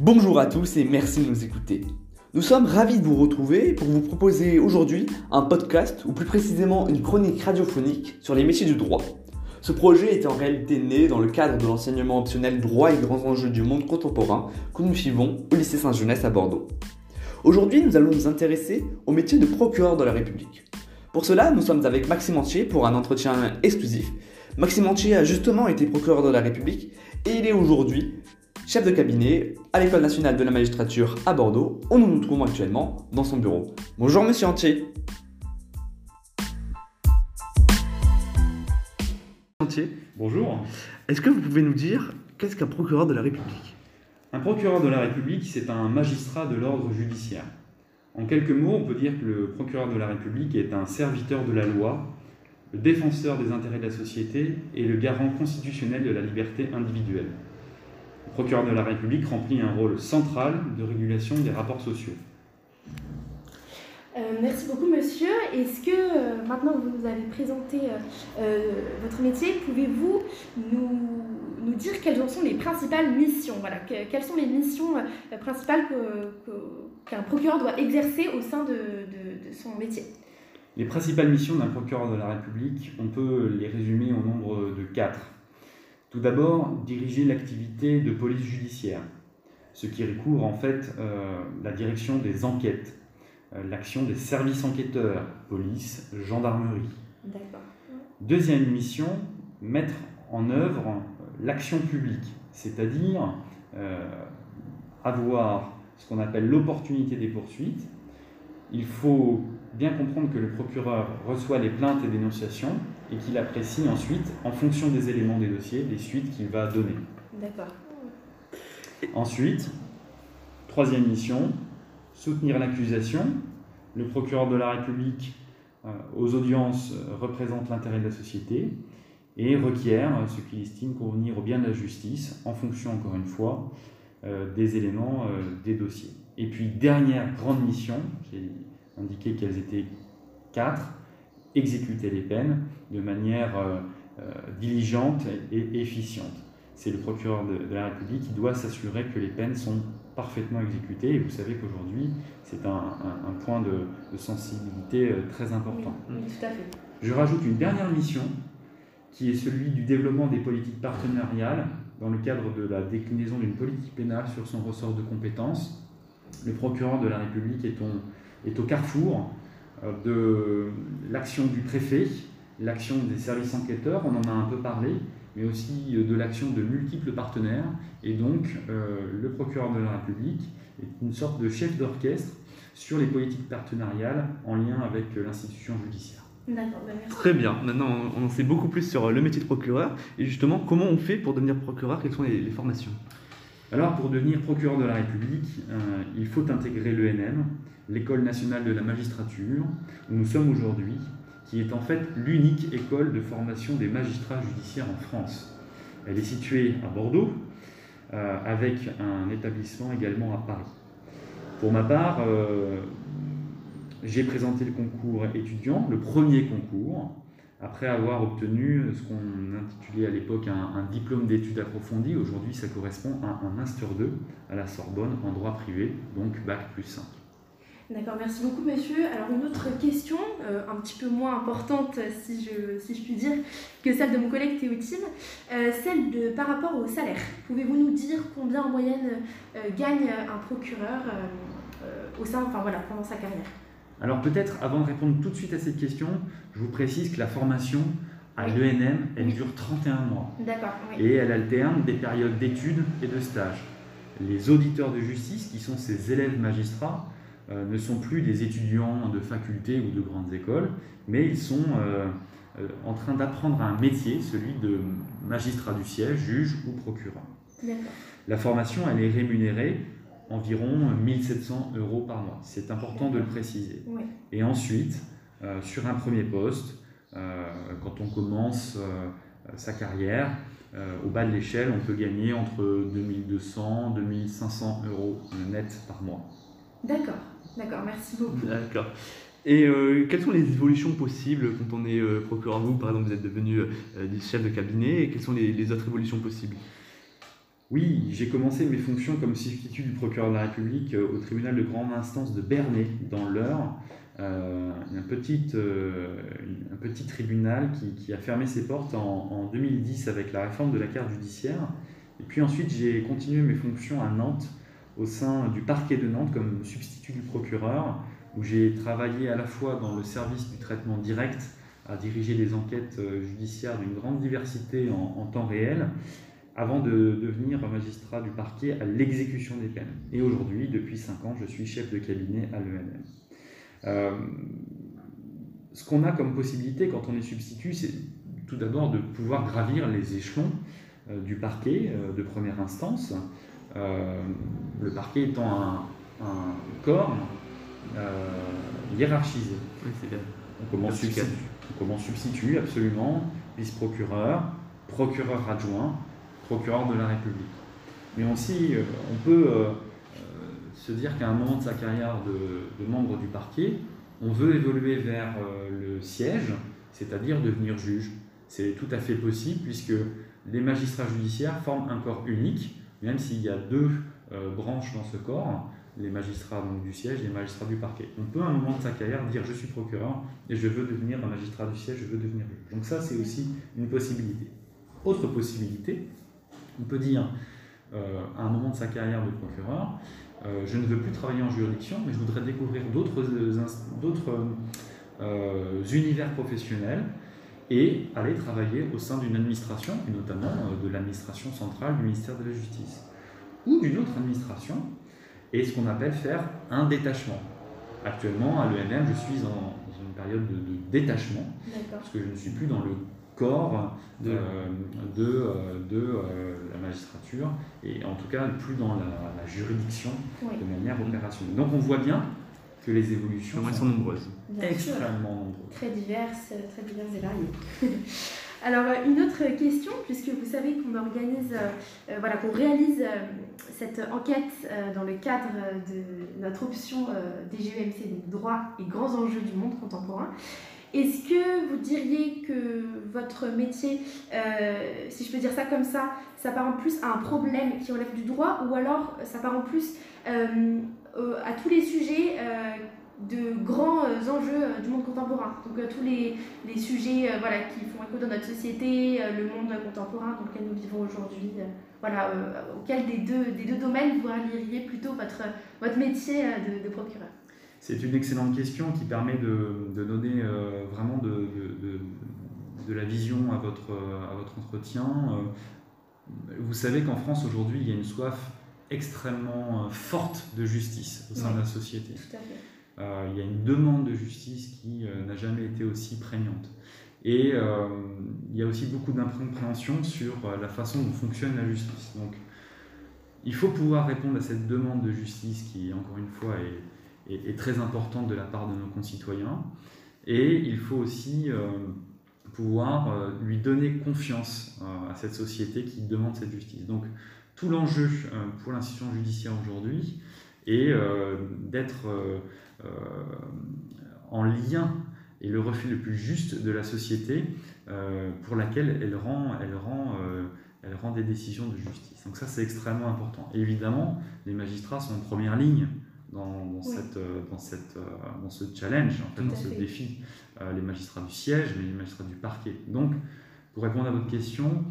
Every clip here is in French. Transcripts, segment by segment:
Bonjour à tous et merci de nous écouter. Nous sommes ravis de vous retrouver pour vous proposer aujourd'hui un podcast ou plus précisément une chronique radiophonique sur les métiers du droit. Ce projet est en réalité né dans le cadre de l'enseignement optionnel droit et grands enjeux du monde contemporain que nous suivons au lycée Saint-Jeunesse à Bordeaux. Aujourd'hui, nous allons nous intéresser au métier de procureur de la République. Pour cela, nous sommes avec Maxime Antier pour un entretien exclusif. Maxime Antier a justement été procureur de la République et il est aujourd'hui chef de cabinet à l'École nationale de la magistrature à Bordeaux, où nous nous trouvons actuellement dans son bureau. Bonjour Monsieur Antier. Antier, Bonjour. est-ce que vous pouvez nous dire qu'est-ce qu'un procureur de la République? Un procureur de la République, c'est un magistrat de l'ordre judiciaire. En quelques mots, on peut dire que le procureur de la République est un serviteur de la loi, le défenseur des intérêts de la société et le garant constitutionnel de la liberté individuelle. Procureur de la République remplit un rôle central de régulation des rapports sociaux. Euh, merci beaucoup, monsieur. Est-ce que, euh, maintenant que vous nous avez présenté euh, votre métier, pouvez-vous nous, nous dire quelles en sont les principales missions? Voilà, que- Quelles sont les missions principales qu'un procureur doit exercer au sein de, de- de son métier? Les principales missions d'un procureur de la République, on peut les résumer au nombre de quatre. Tout d'abord, diriger l'activité de police judiciaire, ce qui recouvre en fait euh, la direction des enquêtes, euh, l'action des services enquêteurs, police, gendarmerie. D'accord. Deuxième mission, mettre en œuvre l'action publique, c'est-à-dire euh, avoir ce qu'on appelle l'opportunité des poursuites. Il faut bien comprendre que le procureur reçoit les plaintes et dénonciations et qu'il apprécie ensuite, en fonction des éléments des dossiers, les suites qu'il va donner. D'accord. Ensuite, troisième mission, soutenir l'accusation. Le procureur de la République euh, aux audiences euh, représente l'intérêt de la société et requiert euh, ce qu'il estime convenir au bien de la justice en fonction, encore une fois, euh, des éléments euh, des dossiers. Et puis, dernière grande mission, j'ai indiqué qu'elles étaient quatre, exécuter les peines de manière euh, euh, diligente et efficiente c'est le procureur de, de la République qui doit s'assurer que les peines sont parfaitement exécutées. Et vous savez qu'aujourd'hui, c'est un, un- un point de, de sensibilité euh, très important. oui, tout à fait. Je rajoute une dernière mission qui est celui du développement des politiques partenariales dans le cadre de la déclinaison d'une politique pénale sur son ressort de compétences. Le procureur de la République est, au- est au carrefour de l'action du préfet, l'action des services enquêteurs, on en a un peu parlé, mais aussi de l'action de multiples partenaires. Et donc, euh, le procureur de la République est une sorte de chef d'orchestre sur les politiques partenariales en lien avec l'institution judiciaire. D'accord, bah, merci. Très bien, maintenant on en sait beaucoup plus sur le métier de procureur et justement comment on fait pour devenir procureur, quelles sont les, les formations? Alors, pour devenir procureur de la République, euh, il faut intégrer l'ENM, l'École nationale de la magistrature, où nous sommes aujourd'hui, qui est en fait l'unique école de formation des magistrats judiciaires en France. Elle est située à Bordeaux, euh, avec un établissement également à Paris. Pour ma part, euh, j'ai présenté le concours étudiant, le premier concours, après avoir obtenu ce qu'on intitulait à l'époque un, diplôme d'études approfondies. Aujourd'hui, ça correspond à un Master 2 à la Sorbonne en droit privé, donc Bac plus 5. D'accord, merci beaucoup monsieur. Alors une autre question, euh, un petit peu moins importante si je, si je puis dire, que celle de mon collègue Théotime, euh, celle de par rapport au salaire. Pouvez-vous nous dire combien en moyenne euh, gagne un procureur euh, euh, au sein, enfin voilà, pendant sa carrière? Alors peut-être, avant de répondre tout de suite à cette question, je vous précise que la formation à l'ENM, elle dure 31 mois. D'accord, oui. et elle alterne des périodes d'études et de stages. Les auditeurs de justice, qui sont ces élèves magistrats, euh, ne sont plus des étudiants de faculté ou de grandes écoles, mais ils sont euh, euh, en train d'apprendre un métier, celui de magistrat du siège, juge ou procureur. D'accord. La formation, elle est rémunérée environ 1700 euros par mois. C'est important de le préciser. Oui. Et ensuite, euh, sur un premier poste, euh, quand on commence euh, sa carrière, euh, au bas de l'échelle, on peut gagner entre 2200 et 2500 euros net par mois. D'accord, d'accord, merci beaucoup. D'accord. Et euh, quelles sont les évolutions possibles quand on est euh, procureur? Vous, par exemple, vous êtes devenu euh, chef de cabinet, et quelles sont les, les autres évolutions possibles? Oui, j'ai commencé mes fonctions comme substitut du procureur de la République au tribunal de grande instance de Bernay, dans l'Eure. Euh, un, petit, euh, un petit tribunal qui, a fermé ses portes en, en, 2010 avec la réforme de la carte judiciaire. Et puis ensuite, j'ai continué mes fonctions à Nantes, au sein du parquet de Nantes, comme substitut du procureur, où j'ai travaillé à la fois dans le service du traitement direct, à diriger des enquêtes euh, judiciaires d'une grande diversité en temps réel, avant de devenir magistrat du parquet à l'exécution des peines. Et aujourd'hui, depuis 5 ans, je suis chef de cabinet à l'ENM. Euh, ce qu'on a comme possibilité quand on est substitut, c'est tout d'abord de pouvoir gravir les échelons euh, du parquet euh, de première instance. le parquet étant un, corps hiérarchisé. On commence, substitut, on commence substitut, absolument, vice-procureur, procureur adjoint, procureur de la République. Mais aussi, on peut se dire qu'à un moment de sa carrière de, membre du parquet, on veut évoluer vers euh, le siège, c'est-à-dire devenir juge. C'est tout à fait possible puisque les magistrats judiciaires forment un corps unique, même s'il y a deux euh, branches dans ce corps, les magistrats du siège et les magistrats du parquet. On peut à un moment de sa carrière dire je suis procureur et je veux devenir un magistrat du siège, je veux devenir juge. Donc ça c'est aussi une possibilité. Autre possibilité, on peut dire euh, à un moment de sa carrière de procureur, euh, je ne veux plus travailler en juridiction, mais je voudrais découvrir d'autres euh, univers professionnels et aller travailler au sein d'une administration, et notamment de l'administration centrale du ministère de la Justice, ou d'une autre administration, et ce qu'on appelle faire un détachement. Actuellement, à l'ENM, je suis dans une période de, de détachement, parce que je ne suis plus dans le corps de, euh, de, euh, de euh, la magistrature et en tout cas plus dans la, juridiction de manière opérationnelle. Donc on voit bien que les évolutions sont, nombreuses. extrêmement nombreuses. Très diverses, très diverses et variées. Alors une autre question, puisque vous savez qu'on organise, voilà, qu'on réalise cette enquête dans le cadre de notre option DGEMC, droit et grands enjeux du monde contemporain. Est-ce que vous diriez que votre métier, euh, si je peux dire ça comme ça, ça en plus à un problème qui relève du droit ou alors ça en plus euh, à tous les sujets euh, de grands enjeux du monde contemporain? Donc à tous les, sujets voilà, qui font écho dans notre société, le monde contemporain dans lequel nous vivons aujourd'hui, voilà, auquel des deux, des domaines vous allieriez plutôt votre métier de procureur? C'est une excellente question qui permet de, donner euh, vraiment de, de, la vision à votre, à votre entretien. Euh, vous savez qu'en France aujourd'hui, il y a une soif extrêmement euh, forte de justice au sein de la société. Tout à fait. il y a une demande de justice qui n'a jamais été aussi prégnante. Et il y a aussi beaucoup d'incompréhension sur la façon dont fonctionne la justice. Donc, il faut pouvoir répondre à cette demande de justice qui, encore une fois, est est, très importante de la part de nos concitoyens. Et il faut aussi euh, pouvoir euh, lui donner confiance euh, à cette société qui demande cette justice. Donc tout l'enjeu pour l'institution judiciaire aujourd'hui est d'être en lien et le reflet le plus juste de la société pour laquelle elle rend, elle, rend, elle rend des décisions de justice. Donc ça c'est extrêmement important. évidemment, les magistrats sont en première ligne dans, cette, euh, dans, cette, euh, dans ce challenge, en fait, dans ce défi, euh, les magistrats du siège, mais les magistrats du parquet. Donc, pour répondre à votre question,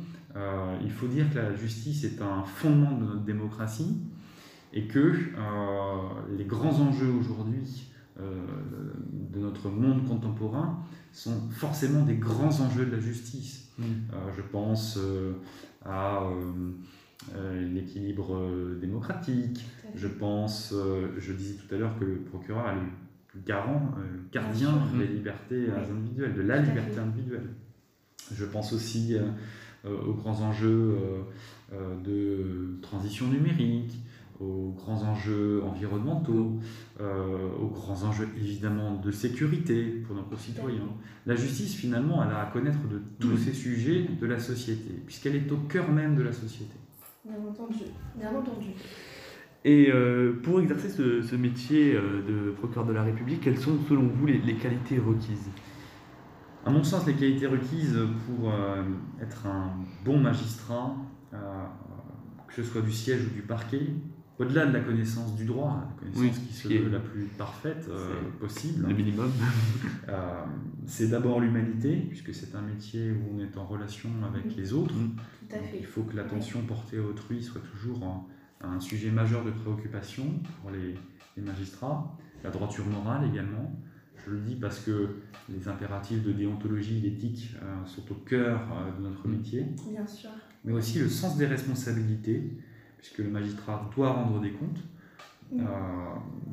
il faut dire que la justice est un fondement de notre démocratie et que les grands enjeux aujourd'hui de notre monde contemporain sont forcément des grands enjeux de la justice. Mmh. je pense à euh, l'équilibre euh, démocratique. Je pense, euh, je disais tout à l'heure que le procureur est le garant, le gardien des libertés individuelles, de la liberté individuelle. Je pense aussi aux grands enjeux de transition numérique, aux grands enjeux environnementaux, aux grands enjeux évidemment de sécurité pour nos concitoyens. La justice finalement, elle a à connaître de tous ces sujets de la société, puisqu'elle est au cœur même de la société. Bien entendu, bien entendu. Et euh, pour exercer ce, métier euh, de procureur de la République, quelles sont selon vous les, qualités requises? À mon sens, les qualités requises pour euh, être un bon magistrat, que ce soit du siège ou du parquet, au-delà de la connaissance du droit, la connaissance Oui, qui se veut la plus parfaite euh, possible, Le minimum. euh, c'est d'abord l'humanité, puisque c'est un métier où on est en relation avec les autres. Mm. Tout à Donc, fait. il faut que l'attention portée à autrui soit toujours un, un sujet majeur de préoccupation pour les, les magistrats. La droiture morale également. Je le dis parce que les impératifs de déontologie, d'éthique euh, sont au cœur euh, de notre Mm. métier, Bien sûr. mais aussi le sens des responsabilités, puisque le magistrat doit rendre des comptes. Mm. Euh,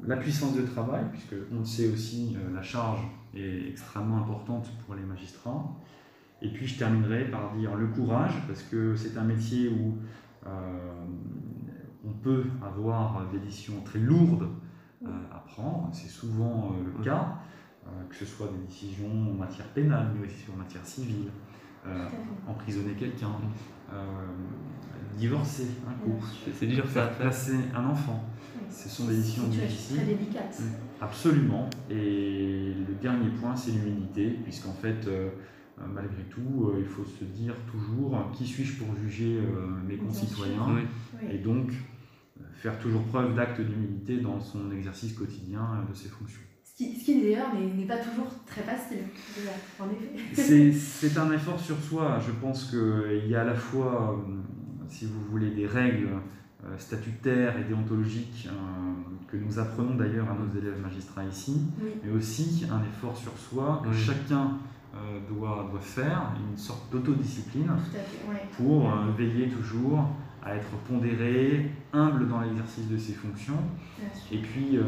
la puissance de travail, puisque on le sait aussi, euh, la charge est extrêmement importante pour les magistrats. Et puis je terminerai par dire le courage, parce que c'est un métier où euh, on peut avoir des décisions très lourdes euh, à prendre, c'est souvent le cas, euh, que ce soit des décisions en matière pénale, mais aussi en matière civile, euh, emprisonner quelqu'un, euh, divorcer un couple, C'est- dur ça placer un enfant. Ce sont des décisions difficiles. Très délicate. Absolument. Et le dernier point, c'est l'humilité, puisqu'en fait, euh, malgré tout, euh, il faut se dire toujours qui suis-je pour juger euh, mes concitoyens et donc euh, faire toujours preuve d'acte d'humilité dans son exercice quotidien euh, de ses fonctions. Ce qui, ce qui d'ailleurs n'est n'est pas toujours très facile. déjà, En effet. C'est c'est un effort sur soi. Je pense qu'il y a à la fois, euh, si vous voulez, des règles euh, statutaires et déontologiques euh, que nous apprenons d'ailleurs à nos élèves magistrats ici, Oui. mais aussi un effort sur soi que Oui. chacun euh, doit, doit faire, une sorte d'autodiscipline. Ouais. pour euh, veiller toujours à être pondéré, humble dans l'exercice de ses fonctions, et puis, euh,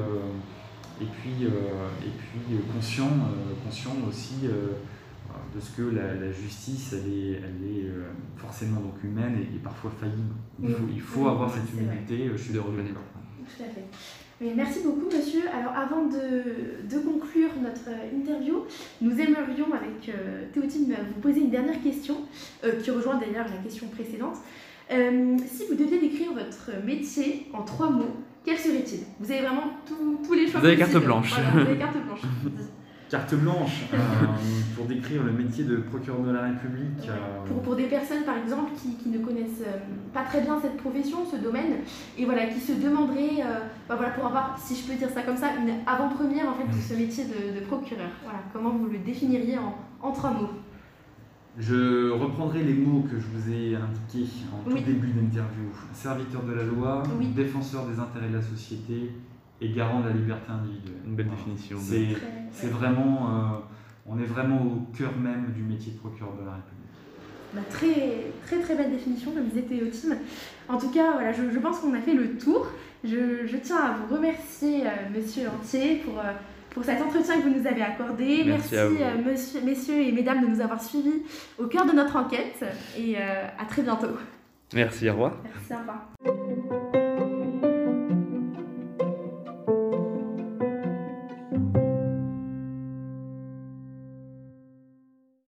et puis, euh, et puis euh, conscient, euh, conscient aussi de ce que la, la justice, elle est, elle est euh, forcément donc humaine et, et parfois faillible. Il Oui. faut, il faut Oui, avoir oui, cette humilité, je suis De reconnaître. Tout à fait. Mais merci beaucoup, monsieur. Alors, avant de, de conclure notre interview, nous aimerions, avec euh, Théotime, vous poser une dernière question, euh, qui rejoint d'ailleurs la question précédente. Si vous deviez décrire votre métier en trois mots, quel serait-il Vous avez vraiment tout- tous les choix Vous avez carte possibles. blanche. Voilà, vous avez carte blanche. Carte blanche euh, pour décrire le métier de procureur de la République. euh, Pour, pour des personnes, par exemple, qui, qui ne connaissent euh, pas très bien cette profession, ce domaine, et voilà, qui se demanderaient, euh, bah voilà, pour avoir, si je peux dire ça comme ça, une avant-première en fait, de ce métier de, de procureur. Voilà, comment vous le définiriez en, en trois mots? Je reprendrai les mots que je vous ai indiqués en Oui. tout début d'interview. Serviteur de la loi, Oui. défenseur des intérêts de la société et garant de la liberté individuelle. Une belle Voilà. définition. C'est, Très- c'est vraiment, euh, on est vraiment au cœur même du métier de procureur de la République. Bah, très, très très belle définition, comme disait Théotime. En tout cas, voilà, je, je pense qu'on a fait le tour. Je, je tiens à vous remercier, euh, monsieur Entier, pour, euh, pour cet entretien que vous nous avez accordé. Merci à vous. euh, monsieur, messieurs et mesdames, de nous avoir suivis au cœur de notre enquête. Et euh, à très bientôt. Merci, au revoir. Merci, au revoir.